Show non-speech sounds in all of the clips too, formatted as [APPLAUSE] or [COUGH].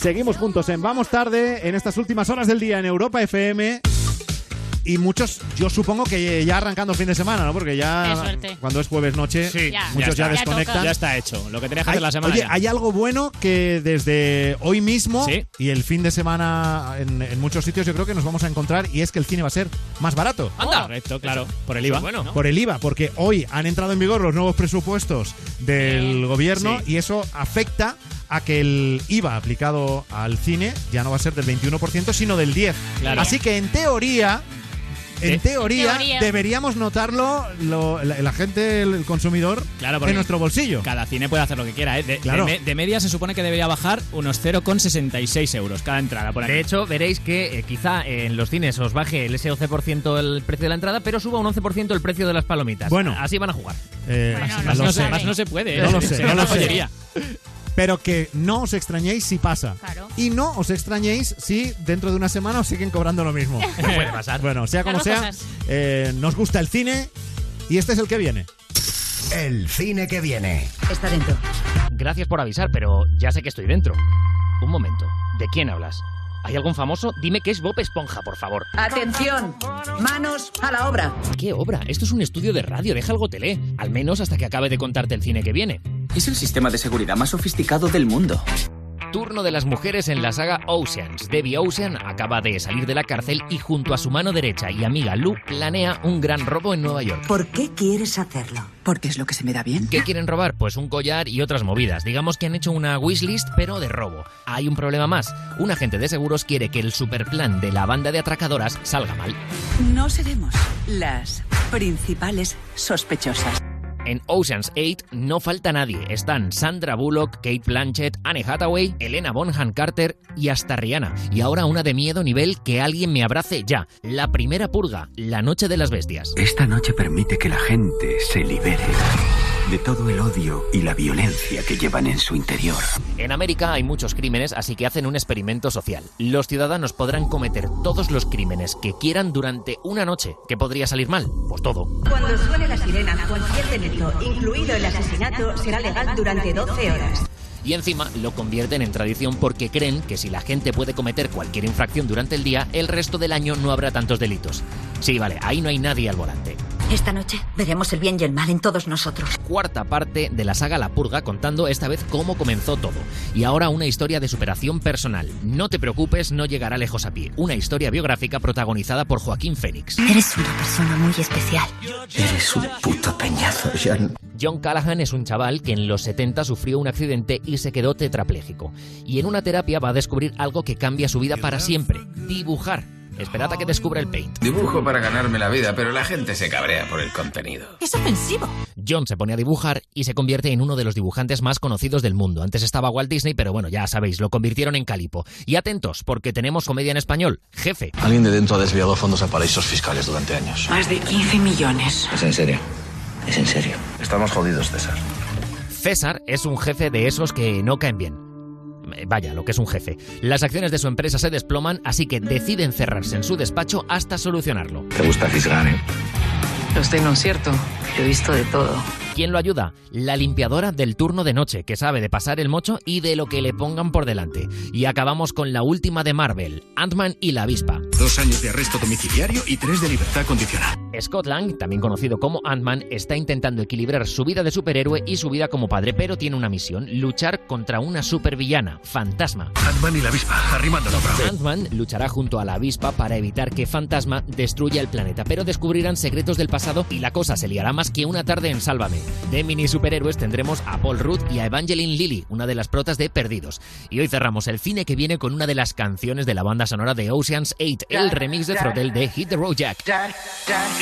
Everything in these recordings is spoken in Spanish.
Seguimos juntos en Vamos Tarde en estas últimas horas del día en Europa FM. Y muchos, yo supongo que ya arrancando fin de semana, ¿no? Porque ya Qué suerte. cuando es jueves noche, Sí, Ya. muchos ya, desconectan. Ya está hecho. Lo que tenías que hacer la semana. oye, ya. hay algo bueno que desde hoy mismo Sí. y el fin de semana en, en muchos sitios yo creo que nos vamos a encontrar y es que el cine va a ser más barato. Anda. Correcto, claro. Por el IVA. bueno. Por el IVA, porque hoy han entrado en vigor los nuevos presupuestos del gobierno Sí. y eso afecta a que el IVA aplicado al cine ya no va a ser del 21%, sino del 10%. Claro. Así que en teoría, en teoría, teoría. deberíamos notarlo lo- la, la gente, el consumidor, Claro, en nuestro bolsillo. Cada cine puede hacer lo que quiera. ¿eh? De, Claro. de me- de media se supone que debería bajar unos 0,66 euros cada entrada por. De hecho, veréis que eh, quizá en los cines os baje el ese 11% el precio de la entrada, pero suba un 11% el precio de las palomitas. Bueno. así van a jugar. Eh, Bueno, no más, lo no, sé. se, más no se puede. ¿eh? No lo sé, no lo sé. [LAUGHS] Pero que no os extrañéis si pasa. Claro. Y no os extrañéis si dentro de una semana os siguen cobrando lo mismo. [LAUGHS] Puede pasar. [LAUGHS] Bueno, sea como sea, eh, nos gusta el cine y este es el que viene. El cine que viene. Está dentro. Gracias por avisar, pero ya sé que estoy dentro. Un momento. ¿De quién hablas? ¿Hay algún famoso? Dime que es Bob Esponja, por favor. Atención. Manos a la obra. ¿Qué obra? Esto es un estudio de radio, deja algo tele. Al menos hasta que acabe de contarte el cine que viene. Es el sistema de seguridad más sofisticado del mundo. Turno de las mujeres en la saga Oceans. Debbie Ocean acaba de salir de la cárcel y junto a su mano derecha y amiga Lou planea un gran robo en Nueva York. ¿Por qué quieres hacerlo? Porque es lo que se me da bien. ¿Qué quieren robar? Pues un collar y otras movidas. Digamos que han hecho una wishlist, pero de robo. Hay un problema más. Un agente de seguros quiere que el superplan de la banda de atracadoras salga mal. No seremos las principales sospechosas. En Ocean's 8 no falta nadie. Están Sandra Bullock, Kate Blanchett, Anne Hathaway, Elena Bonham Carter y hasta Rihanna. Y ahora una de miedo nivel que alguien me abrace ya. La primera purga, la noche de las bestias. Esta noche permite que la gente se libere de todo el odio y la violencia que llevan en su interior. En América hay muchos crímenes, así que hacen un experimento social. Los ciudadanos podrán cometer todos los crímenes que quieran durante una noche. ¿Qué podría salir mal? Pues todo. Cuando suene la sirena, cualquier delito, incluido el asesinato, será legal durante 12 horas. Y encima lo convierten en tradición porque creen que si la gente puede cometer cualquier infracción durante el día, el resto del año no habrá tantos delitos. Sí, vale, ahí no hay nadie al volante. Esta noche veremos el bien y el mal en todos nosotros. Cuarta parte de la saga La Purga contando esta vez cómo comenzó todo. Y ahora una historia de superación personal. No te preocupes, no llegará lejos a pie. Una historia biográfica protagonizada por Joaquín Fénix. Eres una persona muy especial. Eres un puto peñazo, John. John Callahan es un chaval que en los 70 sufrió un accidente y se quedó tetrapléjico. Y en una terapia va a descubrir algo que cambia su vida para siempre. Dibujar. Esperad a que descubra el paint. Dibujo para ganarme la vida, pero la gente se cabrea por el contenido. Es ofensivo. John se pone a dibujar y se convierte en uno de los dibujantes más conocidos del mundo. Antes estaba Walt Disney, pero bueno, ya sabéis, lo convirtieron en Calipo. Y atentos, porque tenemos comedia en español. Jefe. Alguien de dentro ha desviado fondos a paraísos fiscales durante años. Más de 15 millones. Es en serio. Es en serio. Estamos jodidos, César. César es un jefe de esos que no caen bien. Eh, Vaya, lo que es un jefe. Las acciones de su empresa se desploman, así que deciden cerrarse en su despacho hasta solucionarlo. Te gusta fisgar, ¿eh? Lo estoy en un cierto. He visto de todo. ¿Quién lo ayuda? La limpiadora del turno de noche, que sabe de pasar el mocho y de lo que le pongan por delante. Y acabamos con la última de Marvel, Ant-Man y la avispa. Dos años de arresto domiciliario y tres de libertad condicional. Scott Lang, también conocido como Ant-Man, está intentando equilibrar su vida de superhéroe y su vida como padre, pero tiene una misión, luchar contra una supervillana, Fantasma. Ant-Man y la avispa, brava. Ant-Man luchará junto a la avispa para evitar que Fantasma destruya el planeta, pero descubrirán secretos del pasado y la cosa se liará más que una tarde en Sálvame. De mini superhéroes tendremos a Paul Rudd y a Evangeline Lilly, una de las protas de Perdidos. Y hoy cerramos el cine que viene con una de las canciones de la banda sonora de Ocean's 8, el remix de Throttle de Hit the Road Jack.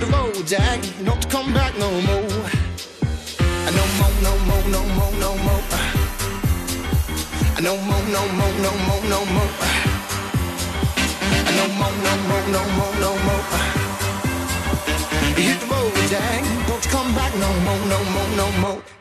the road, Jack. Don't you come back no more. No more, no more, no more, no more. No more, no more, no more, no more. No more, no more, no more. no more. Hit the road, Jack. Don't come back no more, no more, no more.